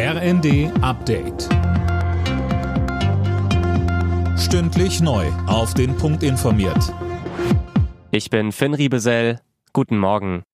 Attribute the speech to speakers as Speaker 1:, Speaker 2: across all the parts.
Speaker 1: RND Update. Stündlich neu. Auf den Punkt informiert.
Speaker 2: Ich bin Finn Riebesell. Guten Morgen.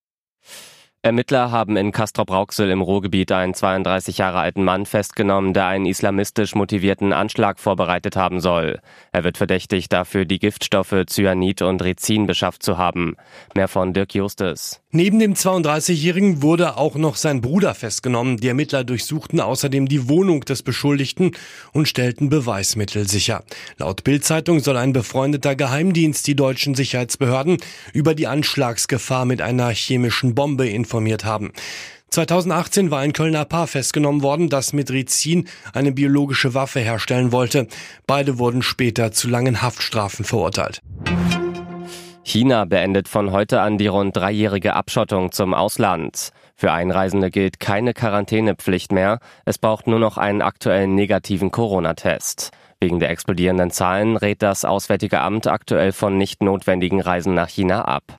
Speaker 2: Ermittler haben in Castrop-Rauxel im Ruhrgebiet einen 32 Jahre alten Mann festgenommen, der einen islamistisch motivierten Anschlag vorbereitet haben soll. Er wird verdächtigt, dafür die Giftstoffe Cyanid und Rizin beschafft zu haben. Mehr von Dirk Justus.
Speaker 3: Neben dem 32-Jährigen wurde auch noch sein Bruder festgenommen. Die Ermittler durchsuchten außerdem die Wohnung des Beschuldigten und stellten Beweismittel sicher. Laut Bild-Zeitung soll ein befreundeter Geheimdienst die deutschen Sicherheitsbehörden über die Anschlagsgefahr mit einer chemischen Bombe informiert haben. 2018 war ein Kölner Paar festgenommen worden, das mit Rizin eine biologische Waffe herstellen wollte. Beide wurden später zu langen Haftstrafen verurteilt.
Speaker 2: China beendet von heute an die rund dreijährige Abschottung zum Ausland. Für Einreisende gilt keine Quarantänepflicht mehr. Es braucht nur noch einen aktuellen negativen Corona-Test. Wegen der explodierenden Zahlen rät das Auswärtige Amt aktuell von nicht notwendigen Reisen nach China ab.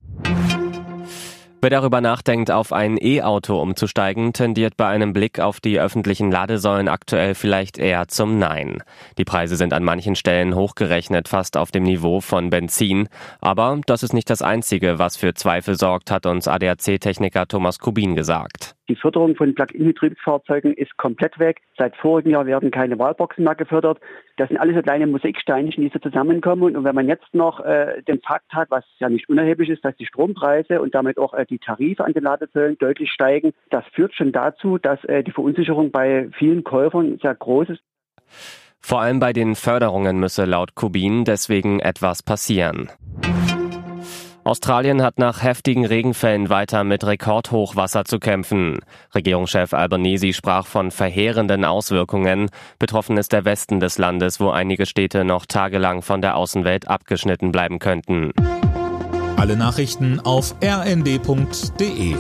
Speaker 2: Wer darüber nachdenkt, auf ein E-Auto umzusteigen, tendiert bei einem Blick auf die öffentlichen Ladesäulen aktuell vielleicht eher zum Nein. Die Preise sind an manchen Stellen hochgerechnet fast auf dem Niveau von Benzin. Aber das ist nicht das Einzige, was für Zweifel sorgt, hat uns ADAC-Techniker Thomas Kubin gesagt.
Speaker 4: Die Förderung von Plug-in-Betriebsfahrzeugen ist komplett weg. Seit vorigem Jahr werden keine Wahlboxen mehr gefördert. Das sind alles so kleine Musiksteinchen, die so zusammenkommen. Und wenn man jetzt noch äh, den Fakt hat, was ja nicht unerheblich ist, dass die Strompreise und damit auch äh, die Tarife an den Ladezöllen deutlich steigen, das führt schon dazu, dass äh, die Verunsicherung bei vielen Käufern sehr groß ist.
Speaker 2: Vor allem bei den Förderungen müsse laut Kubin deswegen etwas passieren. Australien hat nach heftigen Regenfällen weiter mit Rekordhochwasser zu kämpfen. Regierungschef Albanese sprach von verheerenden Auswirkungen. Betroffen ist der Westen des Landes, wo einige Städte noch tagelang von der Außenwelt abgeschnitten bleiben könnten.
Speaker 1: Alle Nachrichten auf rnd.de